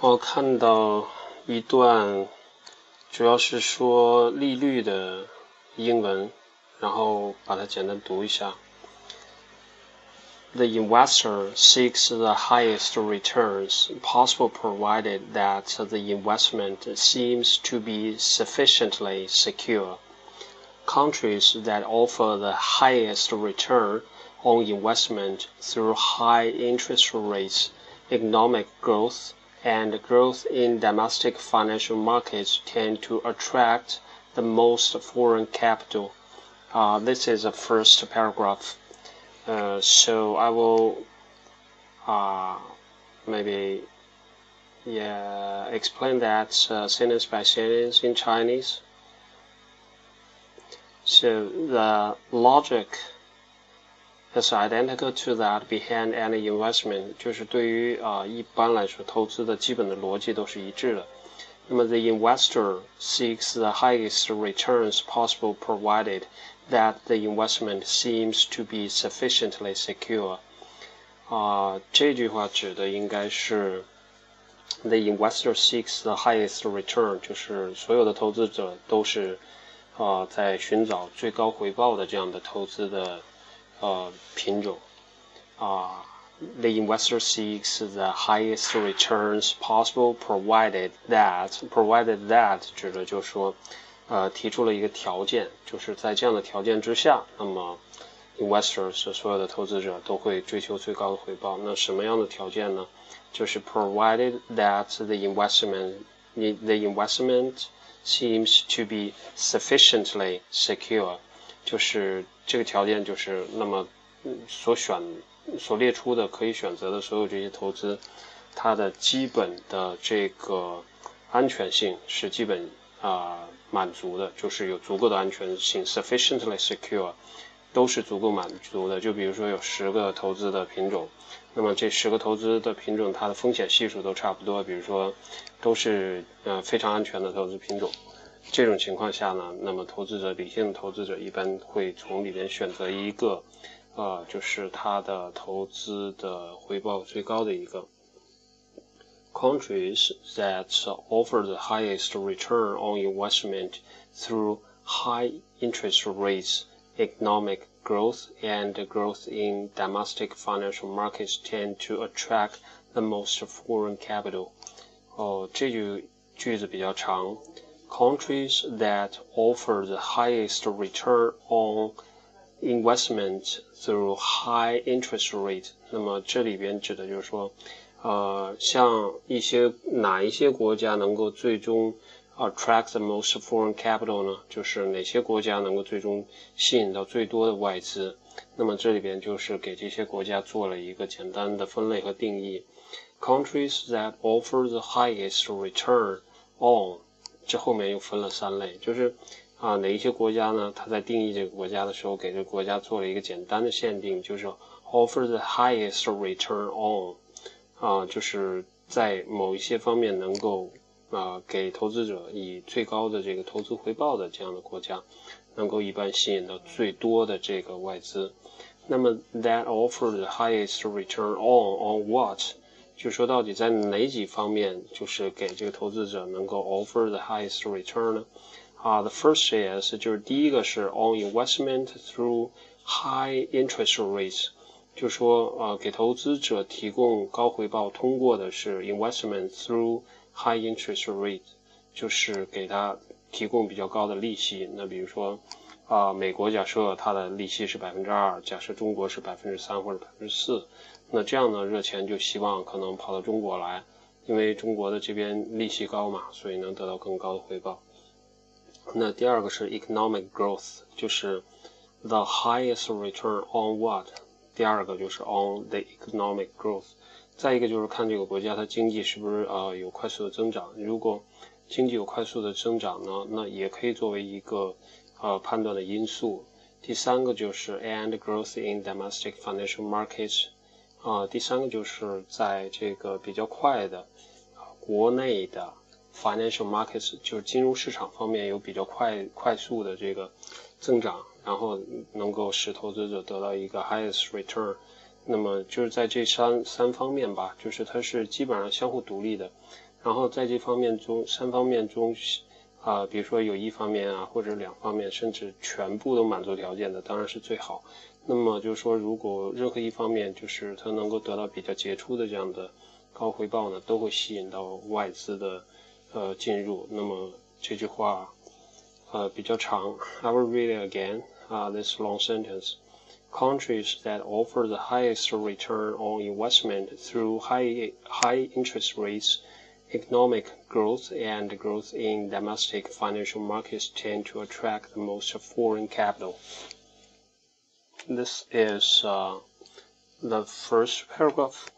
我看到一段，主要是说利率的英文，然后把它简单读一下。The investor seeks the highest returns possible provided that the investment seems to be sufficiently secure. Countries that offer the highest return on investment through high interest rates, economic growth, and growth in domestic financial markets tend to attract the most foreign capital. Uh, this is the first paragraph. Uh, so I will uh, maybe yeah explain that uh, sentence by sentence in Chinese. So the logic is identical to that behind any investment，就是对于啊、呃、一般来说投资的基本的逻辑都是一致的。那么 the investor seeks the highest returns possible provided that the investment seems to be sufficiently secure。啊，这句话指的应该是 the investor seeks the highest return，就是所有的投资者都是啊在寻找最高回报的这样的投资的。 呃品种啊。The investor seeks the highest returns possible, provided that provided that 指的就是说，呃，提出了一个条件，就是在这样的条件之下，那么 investors 所有的投资者都会追求最高的回报。那什么样的条件呢？就是 provided that the investment the investment seems to be sufficiently secure， 就是这个条件就是那么所选所列出的可以选择的所有这些投资，它的基本的这个安全性是基本啊满足的，就是有足够的安全性，sufficiently secure，都是足够满足的。就比如说有十个投资的品种，那么这十个投资的品种它的风险系数都差不多，比如说都是呃非常安全的投资品种。这种情况下呢，那么投资者理性的投资者一般会从里边选择一个，呃，就是他的投资的回报最高的一个。Countries that offer the highest return on investment through high interest rates, economic growth, and growth in domestic financial markets tend to attract the most foreign capital. 哦，这句句子比较长。 countries that offer the highest return on investment through high interest rate。那么这里边指的就是说，呃，像一些哪一些国家能够最终 attract the most foreign capital 呢？就是哪些国家能够最终吸引到最多的外资？那么这里边就是给这些国家做了一个简单的分类和定义。Countries that offer the highest return on 这后面又分了三类，就是啊哪一些国家呢？它在定义这个国家的时候，给这个国家做了一个简单的限定，就是 offer the highest return on，啊就是在某一些方面能够啊给投资者以最高的这个投资回报的这样的国家，能够一般吸引到最多的这个外资。那么 that offer the highest return on on what？就说到底在哪几方面，就是给这个投资者能够 offer the highest return 呢？啊，the first is 就是第一个是 on investment through high interest rates，就说啊给投资者提供高回报，通过的是 investment through high interest rate，就是给他提供比较高的利息。那比如说啊，美国假设它的利息是百分之二，假设中国是百分之三或者百分之四。那这样呢，热钱就希望可能跑到中国来，因为中国的这边利息高嘛，所以能得到更高的回报。那第二个是 economic growth，就是 the highest return on what？第二个就是 on the economic growth。再一个就是看这个国家它经济是不是呃有快速的增长。如果经济有快速的增长呢，那也可以作为一个呃判断的因素。第三个就是 and growth in domestic financial markets。啊，第三个就是在这个比较快的啊国内的 financial markets，就是金融市场方面有比较快快速的这个增长，然后能够使投资者得到一个 highest return。那么就是在这三三方面吧，就是它是基本上相互独立的。然后在这方面中，三方面中，啊，比如说有一方面啊，或者两方面，甚至全部都满足条件的，当然是最好。那么就是说，如果任何一方面就是它能够得到比较杰出的这样的高回报呢，都会吸引到外资的呃进入。那么这句话呃比较长，I will read it again. 啊，this long sentence. Countries that offer the highest return on investment through high high interest rates economic growth and growth in domestic financial markets tend to attract the most foreign capital. This is uh, the first paragraph